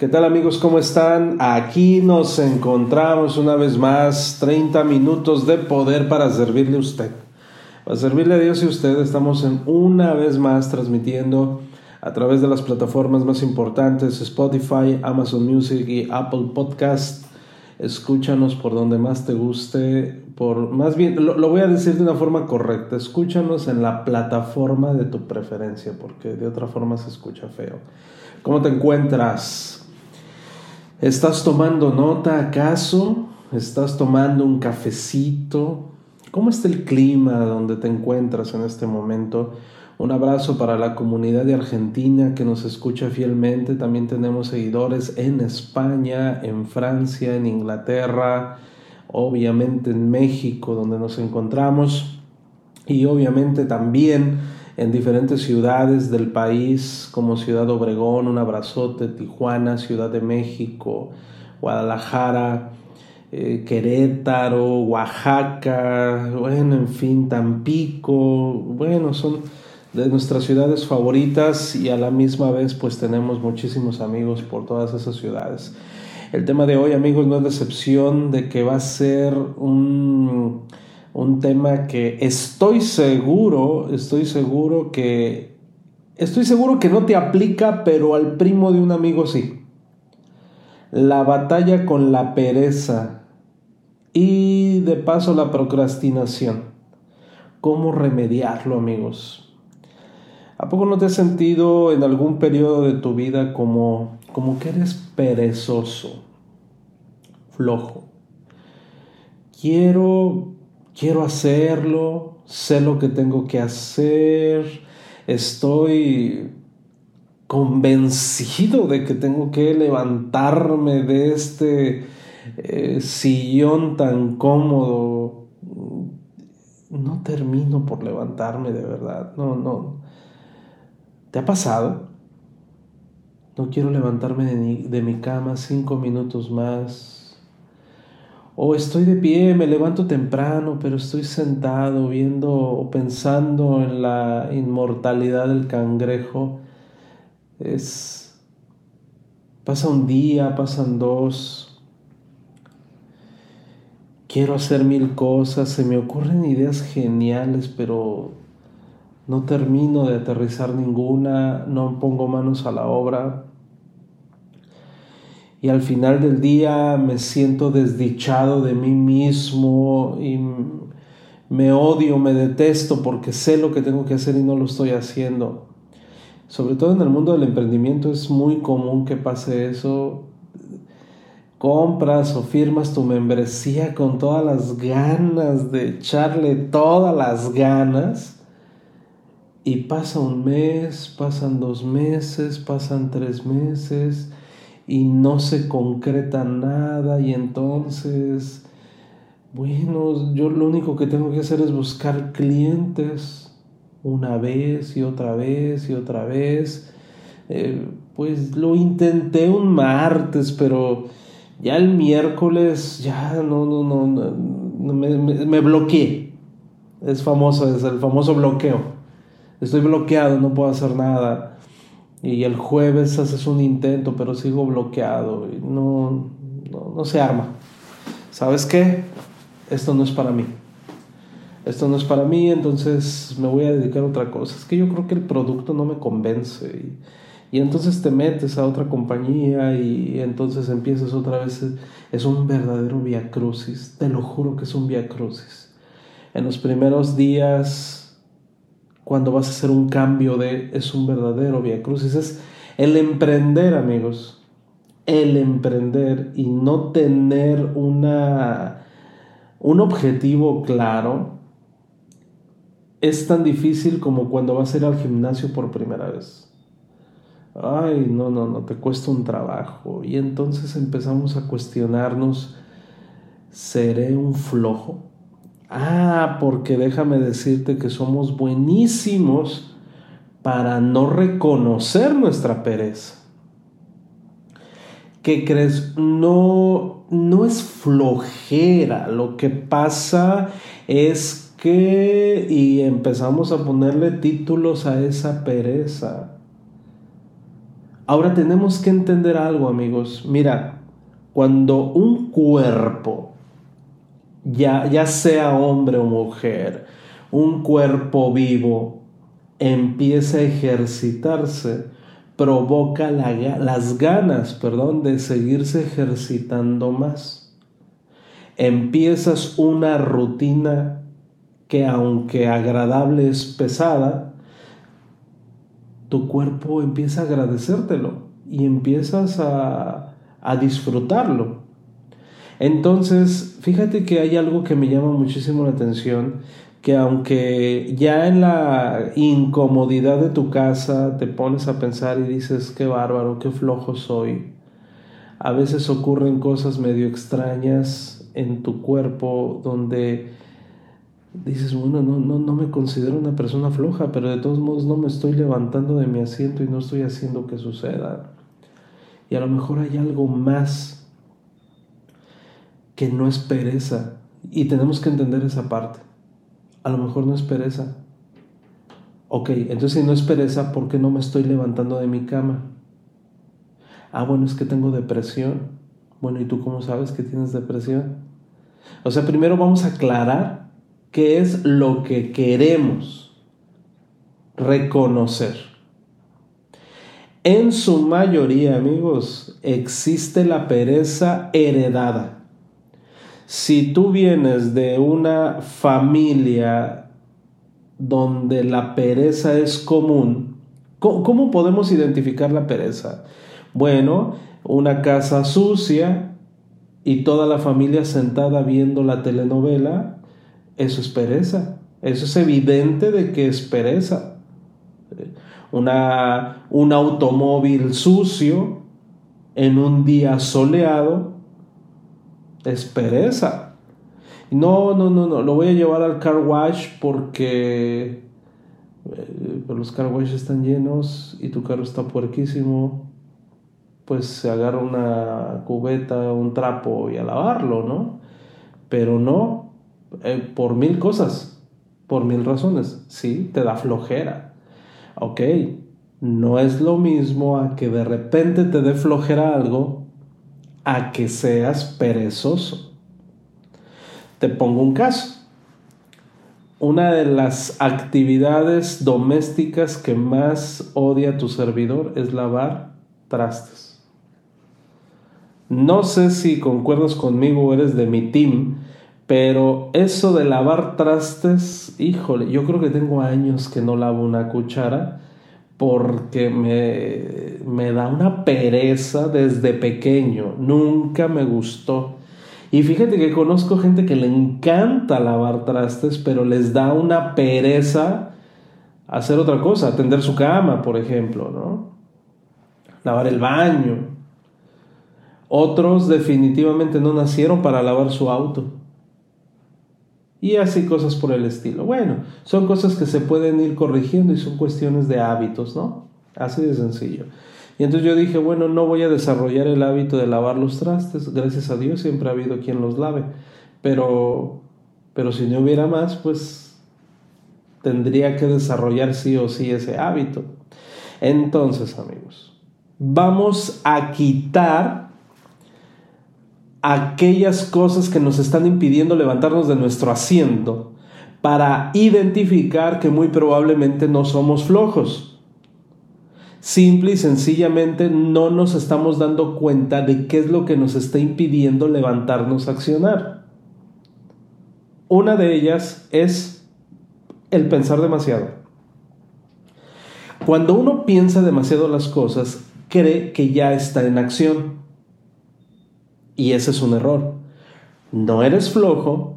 ¿Qué tal amigos? ¿Cómo están? Aquí nos encontramos una vez más, 30 minutos de poder para servirle a usted. Para servirle a Dios y a usted estamos en una vez más transmitiendo a través de las plataformas más importantes, Spotify, Amazon Music y Apple Podcast. Escúchanos por donde más te guste, por más bien, lo, lo voy a decir de una forma correcta, escúchanos en la plataforma de tu preferencia, porque de otra forma se escucha feo. ¿Cómo te encuentras? ¿Estás tomando nota acaso? ¿Estás tomando un cafecito? ¿Cómo está el clima donde te encuentras en este momento? Un abrazo para la comunidad de Argentina que nos escucha fielmente. También tenemos seguidores en España, en Francia, en Inglaterra, obviamente en México donde nos encontramos y obviamente también en diferentes ciudades del país como Ciudad Obregón, un abrazote, Tijuana, Ciudad de México, Guadalajara, eh, Querétaro, Oaxaca, bueno, en fin, Tampico, bueno, son de nuestras ciudades favoritas y a la misma vez pues tenemos muchísimos amigos por todas esas ciudades. El tema de hoy amigos no es decepción de que va a ser un un tema que estoy seguro, estoy seguro que, estoy seguro que no te aplica, pero al primo de un amigo sí. La batalla con la pereza y de paso la procrastinación. ¿Cómo remediarlo, amigos? ¿A poco no te has sentido en algún periodo de tu vida como, como que eres perezoso, flojo? Quiero quiero hacerlo, sé lo que tengo que hacer, estoy convencido de que tengo que levantarme de este eh, sillón tan cómodo. No termino por levantarme de verdad, no, no. ¿Te ha pasado? No quiero levantarme de de mi cama cinco minutos más o estoy de pie, me levanto temprano, pero estoy sentado viendo o pensando en la inmortalidad del cangrejo. Es pasa un día, pasan dos. Quiero hacer mil cosas, se me ocurren ideas geniales, pero no termino de aterrizar ninguna, no pongo manos a la obra y al final del día me siento desdichado de mí mismo y me odio, me detesto porque sé lo que tengo que hacer y no lo estoy haciendo. Sobre todo en el mundo del emprendimiento es muy común que pase eso. Compras o firmas tu membresía con todas las ganas de echarle todas las ganas. Y pasa un mes, pasan dos meses, pasan tres meses y no se concreta nada y entonces, bueno, yo lo único que tengo que hacer es buscar clientes una vez y otra vez y otra vez. Eh, pues lo intenté un martes, pero ya el miércoles ya no, no, no, no me, me bloqueé. Es famoso, es el famoso bloqueo. Estoy bloqueado, no puedo hacer nada y el jueves haces un intento, pero sigo bloqueado y no, no, se arma. ¿Sabes qué? Esto no es para mí. Esto no es para mí, entonces me voy a dedicar a otra cosa. Es que yo creo que el producto no me convence. Y, y entonces te metes a otra compañía y, entonces empiezas otra vez. Es un verdadero via crucis. Te lo juro que es un via crucis. En los primeros días cuando vas a hacer un cambio de es un verdadero via crucis es el emprender amigos el emprender y no tener una un objetivo claro es tan difícil como cuando vas a ir al gimnasio por primera vez ay, no, no, no, te cuesta un trabajo. Y entonces empezamos a cuestionarnos, ¿seré un flojo? Ah, porque déjame decirte que somos buenísimos para no reconocer nuestra pereza. ¿Qué crees? No, no es flojera. Lo que pasa es que, y empezamos a ponerle títulos a esa pereza. Ahora tenemos que entender algo, amigos. Mira, cuando un cuerpo, ya, ya sea hombre o mujer, un cuerpo vivo, empieza a ejercitarse, provoca las ganas, perdón, de seguirse ejercitando más. Empiezas una rutina que aunque agradable es pesada, tu cuerpo empieza a agradecértelo y empiezas a, a disfrutarlo. Entonces, fíjate que hay algo que me llama muchísimo la atención que aunque ya en la incomodidad de tu casa te pones a pensar y dices, qué bárbaro, qué flojo soy, a veces ocurren cosas medio extrañas en tu cuerpo donde dices, bueno, no, no, no me considero una persona floja, pero de todos modos no me estoy levantando de mi asiento y no estoy haciendo que suceda. Y a lo mejor hay algo más que no es pereza. Y tenemos que entender esa parte a lo mejor no es pereza. Ok, entonces si no es pereza, ¿por qué no me estoy levantando de mi cama? Ah, bueno, es que tengo depresión. Bueno, ¿y tú cómo sabes que tienes depresión? O sea, primero vamos a aclarar qué es lo que queremos reconocer. En su mayoría, amigos, existe la pereza heredada si tú vienes de una familia donde la pereza es común, ¿cómo, podemos identificar la pereza? Bueno, una casa sucia y toda la familia sentada viendo la telenovela, eso es pereza. Eso es evidente de que es pereza. Un automóvil sucio en un día soleado es pereza. No, no, no, no, lo voy a llevar al car wash porque eh, los car wash están llenos y tu carro está puerquísimo. Pues se agarra una cubeta, un trapo y a lavarlo, ¿no? Pero no, eh, por mil cosas, por mil razones. Sí, te da flojera. Ok, no es lo mismo a que de repente te dé flojera algo a que seas perezoso. Te pongo un caso. Una de las actividades domésticas que más odia tu servidor es lavar trastes. No sé si concuerdas conmigo o eres de mi team, pero eso de lavar trastes, híjole, yo creo que tengo años que no lavo una cuchara porque me, me, da una pereza desde pequeño, nunca me gustó. Y fíjate que conozco gente que le encanta lavar trastes, pero les da una pereza hacer otra cosa, atender su cama, por ejemplo, ¿no? Lavar el baño. Otros definitivamente no nacieron para lavar su auto y así cosas por el estilo. Bueno, son cosas que se pueden ir corrigiendo y son cuestiones de hábitos, ¿no? Así de sencillo. Y entonces yo dije, bueno, no voy a desarrollar el hábito de lavar los trastes, gracias a Dios siempre ha habido quien los lave, pero, pero si no hubiera más, pues tendría que desarrollar sí o sí ese hábito. Entonces, amigos, vamos a quitar aquellas cosas que nos están impidiendo levantarnos de nuestro asiento para identificar que muy probablemente no somos flojos. Simple y sencillamente no nos estamos dando cuenta de qué es lo que nos está impidiendo levantarnos a accionar. Una de ellas es el pensar demasiado. Cuando uno piensa demasiado las cosas, cree que ya está en acción. Y ese es un error. No eres flojo,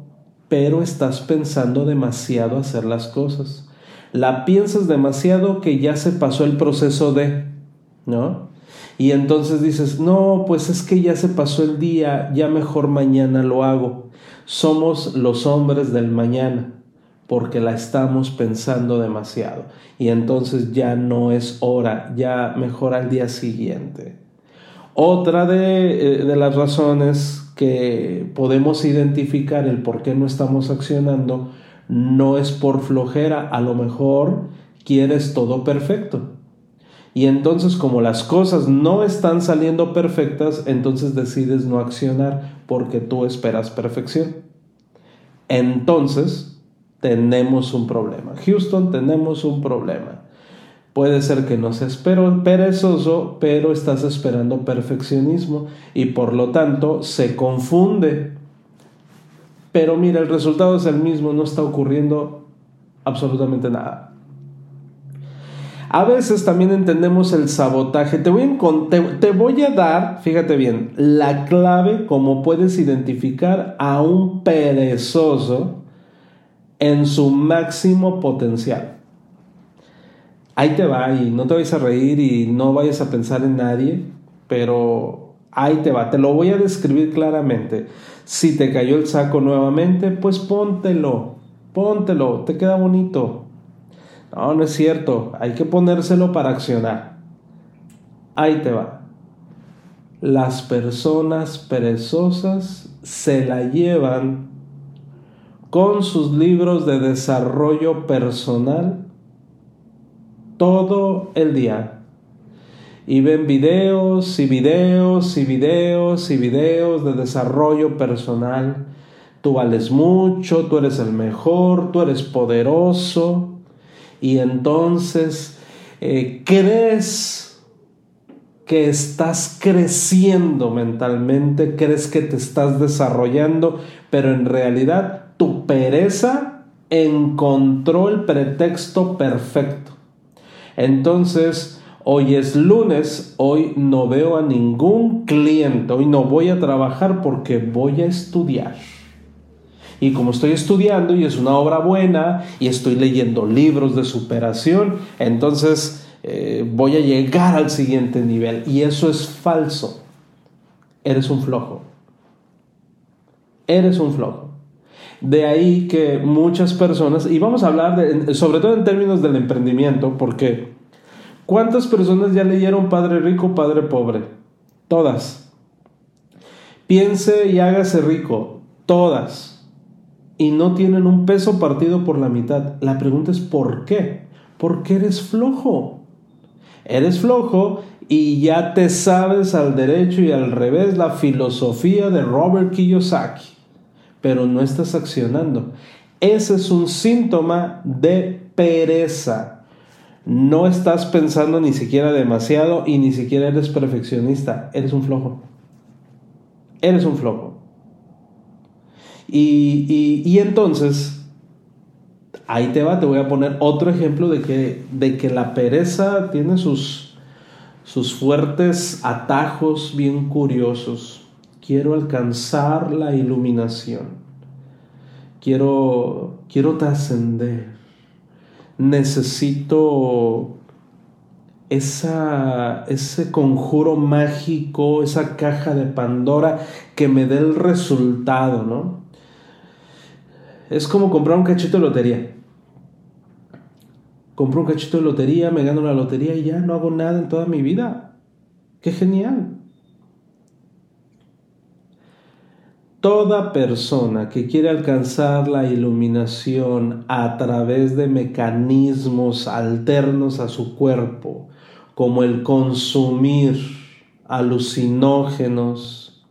pero estás pensando demasiado hacer las cosas. La piensas demasiado que ya se pasó el proceso de... ¿no? Y entonces dices, no, pues es que ya se pasó el día, ya mejor mañana lo hago. Somos los hombres del mañana porque la estamos pensando demasiado y entonces ya no es hora, ya mejor al día siguiente. Otra de, eh, de las razones que podemos identificar el por qué no estamos accionando no es por flojera, a lo mejor quieres todo perfecto. Y entonces como las cosas no están saliendo perfectas, entonces decides no accionar porque tú esperas perfección. Entonces tenemos un problema. Houston, tenemos un problema. Puede ser que no seas perezoso, pero estás esperando perfeccionismo y por lo tanto se confunde. Pero mira, el resultado es el mismo, no está ocurriendo absolutamente nada. A veces también entendemos el sabotaje. Te voy, a, te voy a dar, fíjate bien, la clave como puedes identificar a un perezoso en su máximo potencial. Ahí te va y no te vayas a reír y no vayas a pensar en nadie, pero ahí te va, te lo voy a describir claramente. Si te cayó el saco nuevamente, pues póntelo, póntelo, te queda bonito, no, no es cierto. Hay que ponérselo para accionar. Ahí te va. Las personas perezosas se la llevan con sus libros de desarrollo personal todo el día. Y ven videos y videos y videos y videos de desarrollo personal. Tú vales mucho, tú eres el mejor, tú eres poderoso y entonces eh, crees que estás creciendo mentalmente, crees que te estás desarrollando, pero en realidad tu pereza encontró el pretexto perfecto. Entonces, hoy es lunes, hoy no veo a ningún cliente, hoy no voy a trabajar porque voy a estudiar. Y como estoy estudiando y es una obra buena y estoy leyendo libros de superación, entonces eh, voy a llegar al siguiente nivel. Y eso es falso. Eres un flojo. Eres un flojo. De ahí que muchas personas, y vamos a hablar de, sobre todo en términos del emprendimiento, porque ¿cuántas personas ya leyeron Padre Rico, Padre Pobre? Todas. Piense y hágase rico. Todas y no tienen un peso partido por la mitad. La pregunta es ¿por qué? Porque eres flojo. Eres flojo y ya te sabes al derecho y al revés la filosofía de Robert Kiyosaki, pero no estás accionando. Ese es un síntoma de pereza. No estás pensando ni siquiera demasiado y ni siquiera eres perfeccionista. Eres un flojo. Eres un flojo. Y, entonces, ahí te va, te voy a poner otro ejemplo de que, de que la pereza tiene sus, sus fuertes atajos bien curiosos. Quiero alcanzar la iluminación. Quiero, quiero trascender. Necesito esa, ese conjuro mágico, esa caja de Pandora que me dé el resultado, ¿no? Es como comprar un cachito de lotería. Compro un cachito de lotería, me gano la lotería y ya no hago nada en toda mi vida. ¡Qué genial! Toda persona que quiere alcanzar la iluminación a través de mecanismos alternos a su cuerpo, como el consumir alucinógenos,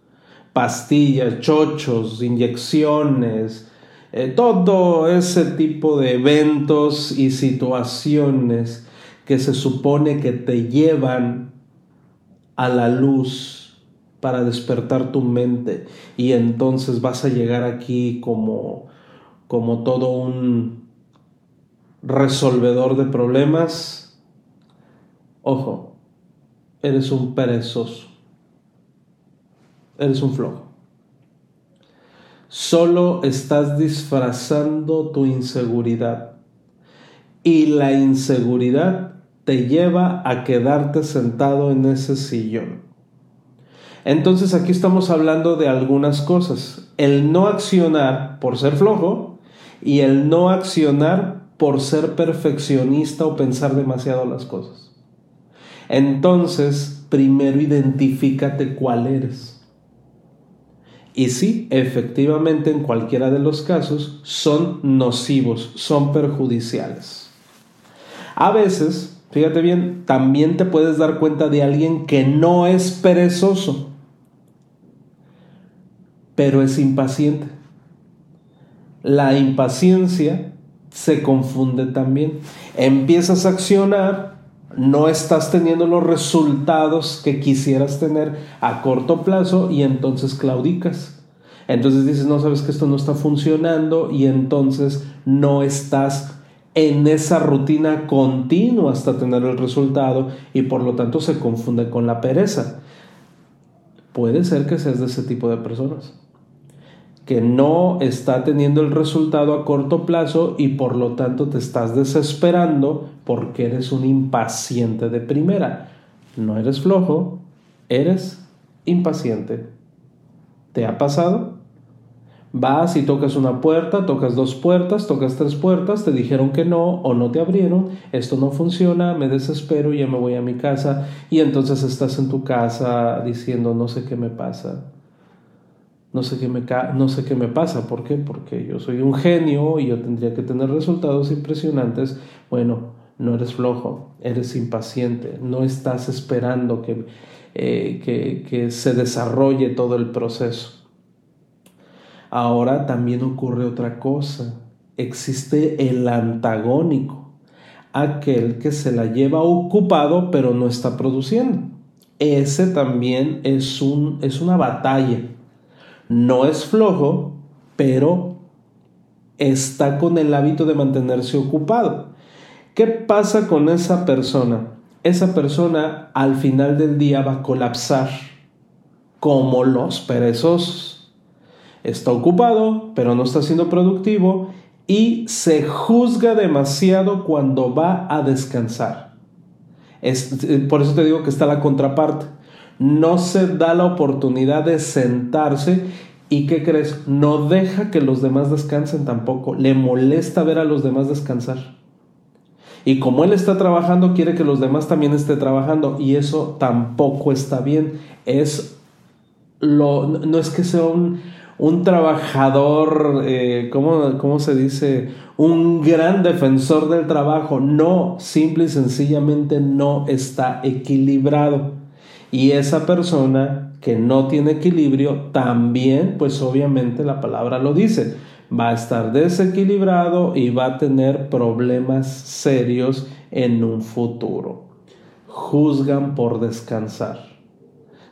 pastillas, chochos, inyecciones, eh, todo ese tipo de eventos y situaciones que se supone que te llevan a la luz para despertar tu mente y entonces vas a llegar aquí como como todo un resolvedor de problemas ojo eres un perezoso eres un flojo Solo estás disfrazando tu inseguridad. Y la inseguridad te lleva a quedarte sentado en ese sillón. Entonces aquí estamos hablando de algunas cosas. El no accionar por ser flojo y el no accionar por ser perfeccionista o pensar demasiado las cosas. Entonces, primero identifícate cuál eres. Y sí, efectivamente en cualquiera de los casos son nocivos, son perjudiciales. A veces, fíjate bien, también te puedes dar cuenta de alguien que no es perezoso, pero es impaciente. La impaciencia se confunde también. Empiezas a accionar, no estás teniendo los resultados que quisieras tener a corto plazo y entonces claudicas. Entonces dices, no sabes que esto no está funcionando y entonces no estás en esa rutina continua hasta tener el resultado y por lo tanto se confunde con la pereza. Puede ser que seas de ese tipo de personas que no está teniendo el resultado a corto plazo y por lo tanto te estás desesperando porque eres un impaciente de primera. No eres flojo, eres impaciente. ¿Te ha pasado? Vas y tocas una puerta, tocas dos puertas, tocas tres puertas, te dijeron que no o no te abrieron, esto no funciona, me desespero ya me voy a mi casa y entonces estás en tu casa diciendo no sé qué me pasa no sé qué me, no sé qué me pasa. ¿Por qué? Porque yo soy un genio y yo tendría que tener resultados impresionantes. Bueno, no eres flojo, eres impaciente, no estás esperando que, eh, que, que se desarrolle todo el proceso. Ahora también ocurre otra cosa. Existe el antagónico, aquel que se la lleva ocupado pero no está produciendo. Ese también es, un, es una batalla no es flojo, pero está con el hábito de mantenerse ocupado. ¿Qué pasa con esa persona? Esa persona al final del día va a colapsar como los perezosos. Está ocupado, pero no está siendo productivo y se juzga demasiado cuando va a descansar. Es, eh, por eso te digo que está la contraparte no se da la oportunidad de sentarse y ¿qué crees? No deja que los demás descansen tampoco. Le molesta ver a los demás descansar. Y como él está trabajando, quiere que los demás también estén trabajando. Y eso tampoco está bien. Es lo, no es que sea un, un trabajador, eh, ¿cómo, ¿cómo se dice? Un gran defensor del trabajo. No, simple y sencillamente no está equilibrado. Y esa persona que no tiene equilibrio, también, pues obviamente la palabra lo dice, va a estar desequilibrado y va a tener problemas serios en un futuro. Juzgan por descansar.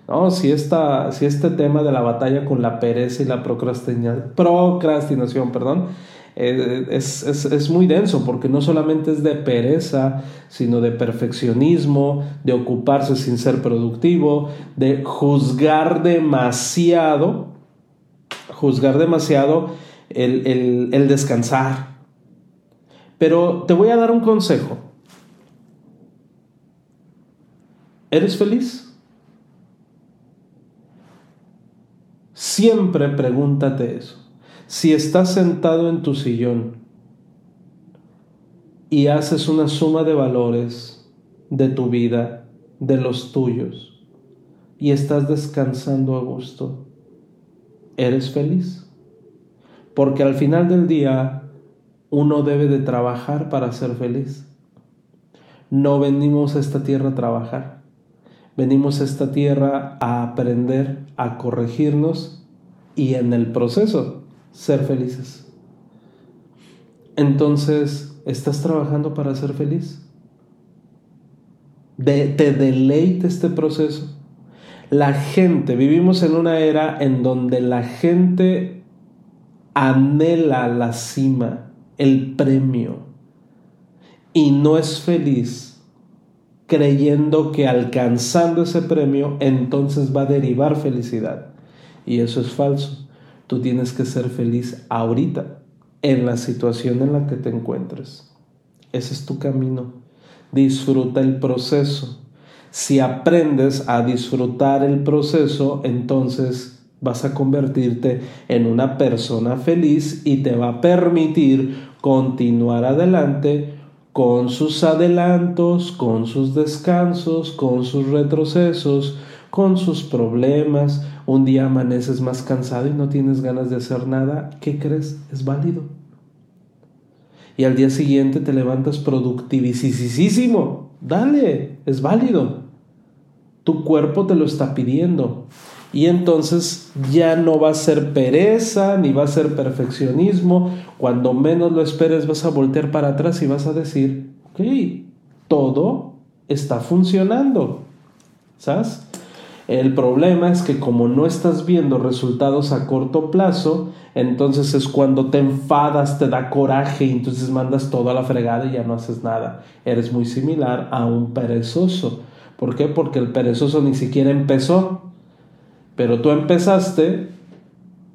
¿No? Si, esta, si este tema de la batalla con la pereza y la procrastinación, procrastinación perdón, eh, es, es, muy denso porque no solamente es de pereza, sino de perfeccionismo, de ocuparse sin ser productivo, de juzgar demasiado, juzgar demasiado el, el, el descansar. Pero te voy a dar un consejo. ¿Eres feliz? Siempre pregúntate eso. Si estás sentado en tu sillón y haces una suma de valores de tu vida, de los tuyos, y estás descansando a gusto, ¿eres feliz? Porque al final del día uno debe de trabajar para ser feliz. No venimos a esta tierra a trabajar. Venimos a esta tierra a aprender, a corregirnos y en el proceso ser felices. Entonces, ¿estás trabajando para ser feliz? ¿Te deleite este proceso? La gente, vivimos en una era en donde la gente anhela la cima, el premio, y no es feliz creyendo que alcanzando ese premio entonces va a derivar felicidad. Y eso es falso. Tú tienes que ser feliz ahorita, en la situación en la que te encuentres. Ese es tu camino. disfruta el proceso. Si aprendes a disfrutar el proceso, entonces vas a convertirte en una persona feliz y te va a permitir continuar adelante con sus adelantos, con sus descansos, con sus retrocesos, con sus problemas. Un día amaneces más cansado y no tienes ganas de hacer nada. ¿Qué crees? Es válido. Y al día siguiente te levantas productivísimo. Dale, es válido. Tu cuerpo te lo está pidiendo. Y entonces ya no va a ser pereza ni va a ser perfeccionismo. Cuando menos lo esperes vas a voltear para atrás y vas a decir, ok, todo está funcionando. ¿Sabes? El problema es que como no estás viendo resultados a corto plazo, entonces es cuando te enfadas, te da coraje y entonces mandas todo a la fregada y ya no haces nada. Eres muy similar a un perezoso. ¿Por qué? Porque el perezoso ni siquiera empezó. Pero tú empezaste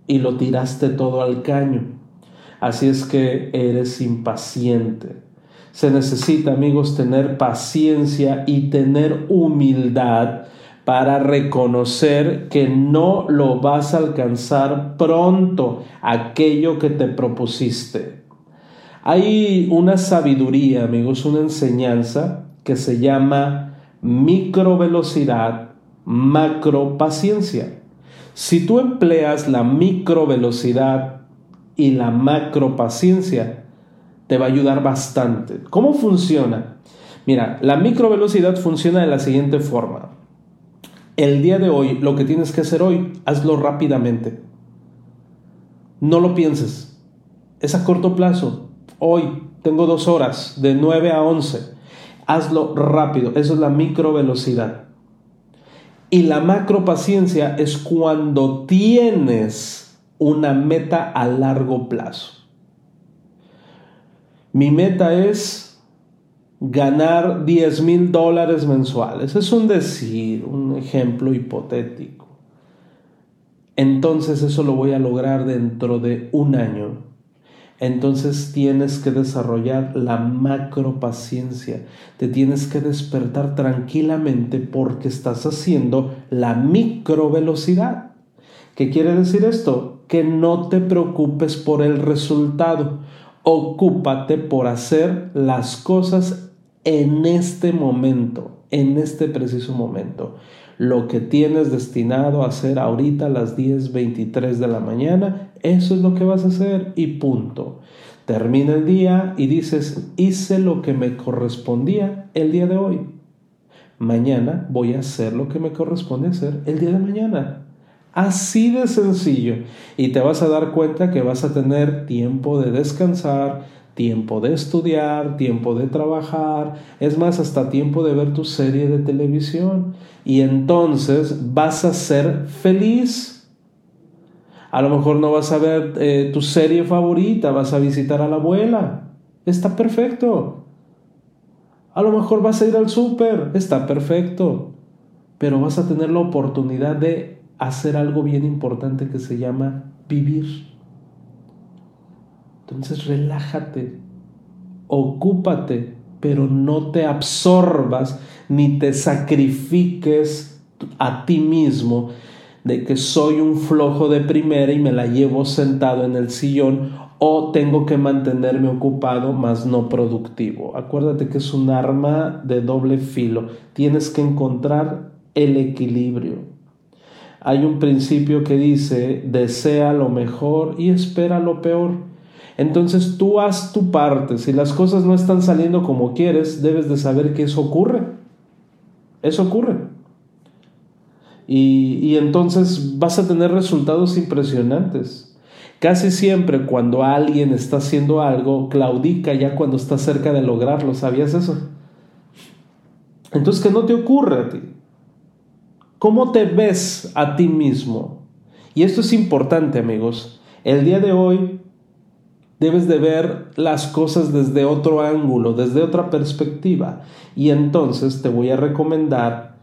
y lo tiraste todo al caño. Así es que eres impaciente. Se necesita, amigos, tener paciencia y tener humildad para reconocer que no lo vas a alcanzar pronto, aquello que te propusiste. Hay una sabiduría, amigos, una enseñanza que se llama microvelocidad macro paciencia. Si tú empleas la micro velocidad y la macro paciencia, te va a ayudar bastante. ¿Cómo funciona? Mira, la micro velocidad funciona de la siguiente forma. El día de hoy, lo que tienes que hacer hoy, hazlo rápidamente. No lo pienses. Es a corto plazo. Hoy tengo dos horas, de 9 a 11. Hazlo rápido. Eso es la micro velocidad. Y la macro paciencia es cuando tienes una meta a largo plazo. Mi meta es ganar 10 mil dólares mensuales. Es un decir, un ejemplo hipotético. Entonces eso lo voy a lograr dentro de un año entonces tienes que desarrollar la macro paciencia. Te tienes que despertar tranquilamente porque estás haciendo la micro velocidad. ¿Qué quiere decir esto? Que no te preocupes por el resultado. Ocúpate por hacer las cosas en este momento, en este preciso momento lo que tienes destinado a hacer ahorita a las 10.23 de la mañana, eso es lo que vas a hacer y punto. Termina el día y dices, hice lo que me correspondía el día de hoy. Mañana voy a hacer lo que me corresponde hacer el día de mañana. Así de sencillo. Y te vas a dar cuenta que vas a tener tiempo de descansar, tiempo de estudiar, tiempo de trabajar, es más, hasta tiempo de ver tu serie de televisión. Y entonces vas a ser feliz. A lo mejor no vas a ver eh, tu serie favorita, vas a visitar a la abuela. Está perfecto. A lo mejor vas a ir al súper, está perfecto. Pero vas a tener la oportunidad de hacer algo bien importante que se llama vivir. Entonces relájate, ocúpate, pero no te absorbas ni te sacrifiques a ti mismo de que soy un flojo de primera y me la llevo sentado en el sillón o tengo que mantenerme ocupado más no productivo. Acuérdate que es un arma de doble filo. Tienes que encontrar el equilibrio. Hay un principio que dice, desea lo mejor y espera lo peor. Entonces tú haz tu parte. Si las cosas no están saliendo como quieres, debes de saber que eso ocurre. Eso ocurre. Y, y, entonces vas a tener resultados impresionantes. Casi siempre cuando alguien está haciendo algo, claudica ya cuando está cerca de lograrlo. ¿Sabías eso? Entonces, que no te ocurre a ti. ¿Cómo te ves a ti mismo? Y esto es importante, amigos. El día de hoy Debes de ver las cosas desde otro ángulo, desde otra perspectiva. Y entonces te voy a recomendar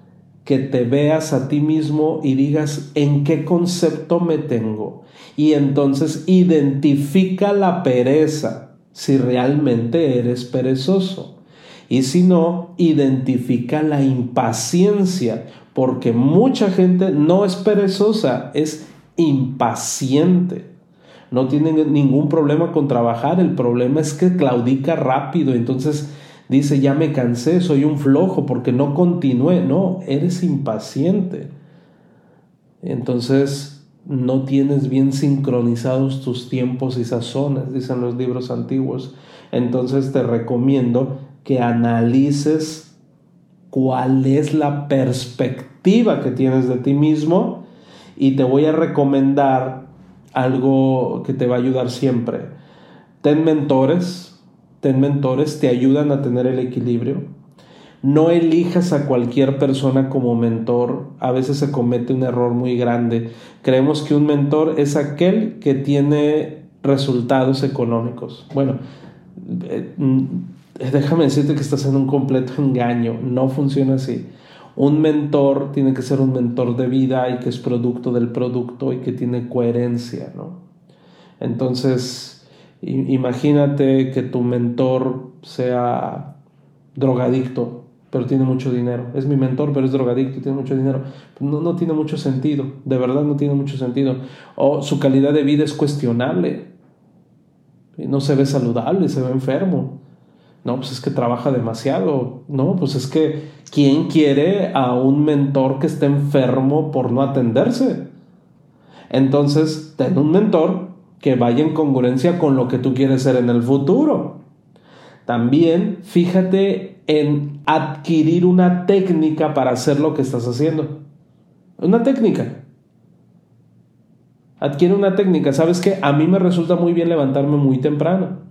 que te veas a ti mismo y digas en qué concepto me tengo. Y entonces identifica la pereza si realmente eres perezoso. Y si no, identifica la impaciencia, porque mucha gente no es perezosa, es impaciente. No tiene ningún problema con trabajar, el problema es que claudica rápido, entonces dice, ya me cansé, soy un flojo porque no continué. No, eres impaciente. Entonces no tienes bien sincronizados tus tiempos y sazones, dicen los libros antiguos. Entonces te recomiendo que analices cuál es la perspectiva que tienes de ti mismo y te voy a recomendar algo que te va a ayudar siempre. Ten mentores, ten mentores, te ayudan a tener el equilibrio. No elijas a cualquier persona como mentor. A veces se comete un error muy grande. Creemos que un mentor es aquel que tiene resultados económicos. Bueno, eh, mm, déjame decirte que estás en un completo engaño. No funciona así. Un mentor tiene que ser un mentor de vida y que es producto del producto y que tiene coherencia, ¿no? Entonces, imagínate que tu mentor sea drogadicto pero tiene mucho dinero. Es mi mentor, pero es drogadicto tiene mucho dinero. No, no tiene mucho sentido, de verdad no tiene mucho sentido. O su calidad de vida es cuestionable. No se ve saludable, se ve enfermo. No, pues es que trabaja demasiado. No, pues es que ¿quién quiere a un mentor que esté enfermo por no atenderse? Entonces, ten un mentor que vaya en congruencia con lo que tú quieres ser en el futuro. También fíjate en adquirir una técnica para hacer lo que estás haciendo. Una técnica. Adquiere una técnica. ¿Sabes que A mí me resulta muy bien levantarme muy temprano.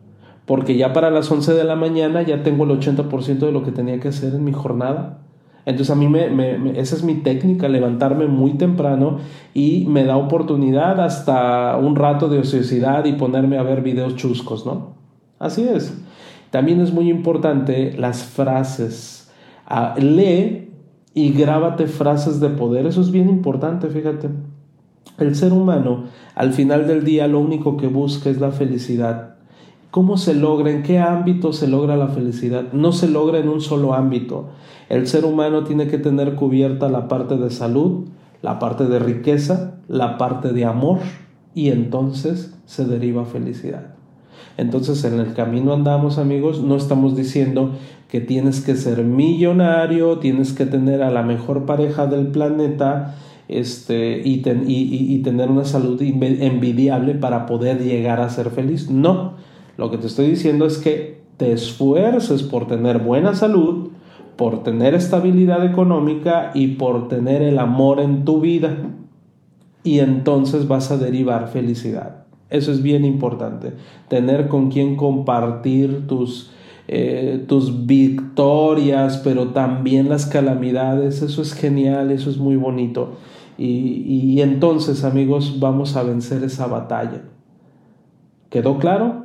Porque ya para las 11 de la mañana ya tengo el 80% de lo que tenía que hacer en mi jornada. Entonces a mí me, esa es mi técnica, levantarme muy temprano y me da oportunidad hasta un rato de ociosidad y ponerme a ver videos chuscos, ¿no? Así es. También es muy importante las frases. Ah, lee y grábate frases de poder. Eso es bien importante, fíjate. El ser humano, al final del día, lo único que busca es la felicidad. ¿Cómo se logra? ¿En qué ámbito se logra la felicidad? No se logra en un solo ámbito. El ser humano tiene que tener cubierta la parte de salud, la parte de riqueza, la parte de amor y entonces se deriva felicidad. Entonces en el camino andamos amigos, no estamos diciendo que tienes que ser millonario, tienes que tener a la mejor pareja del planeta este, y, y tener una salud envidiable para poder llegar a ser feliz. No, lo que te estoy diciendo es que te esfuerces por tener buena salud, por tener estabilidad económica y por tener el amor en tu vida. Y entonces vas a derivar felicidad. Eso es bien importante. Tener con quien compartir tus, eh, tus victorias, pero también las calamidades. Eso es genial, eso es muy bonito. Y, y entonces, amigos, vamos a vencer esa batalla. ¿Quedó claro?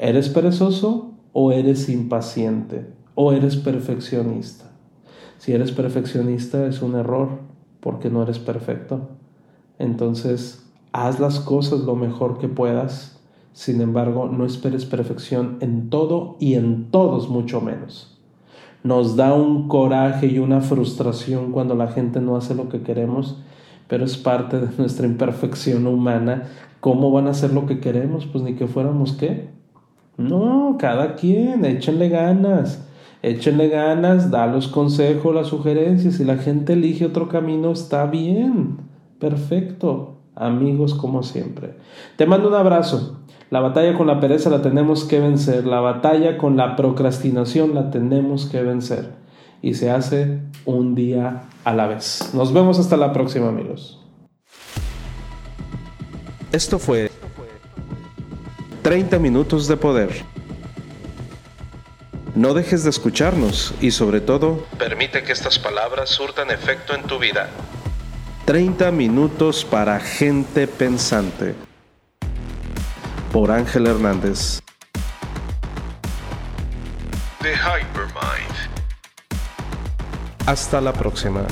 ¿Eres perezoso o eres impaciente? ¿O eres perfeccionista? Si eres perfeccionista es un error porque no eres perfecto. Entonces, haz las cosas lo mejor que puedas, sin embargo, no esperes perfección en todo y en todos mucho menos. Nos da un coraje y una frustración cuando la gente no hace lo que queremos, pero es parte de nuestra imperfección humana. ¿Cómo van a hacer lo que queremos? Pues ni que fuéramos qué. No, cada quien, échenle ganas. Échenle ganas, da los consejos, las sugerencias. Si la gente elige otro camino, está bien. Perfecto amigos como siempre. Te mando un abrazo. La batalla con la pereza la tenemos que vencer. La batalla con la procrastinación la tenemos que vencer. Y se hace un día a la vez. Nos vemos hasta la próxima amigos. Esto fue 30 minutos de poder. No dejes de escucharnos y sobre todo, permite que estas palabras surtan efecto en tu vida. 30 minutos para gente pensante. Por Ángel Hernández. The Hypermind. Hasta la próxima.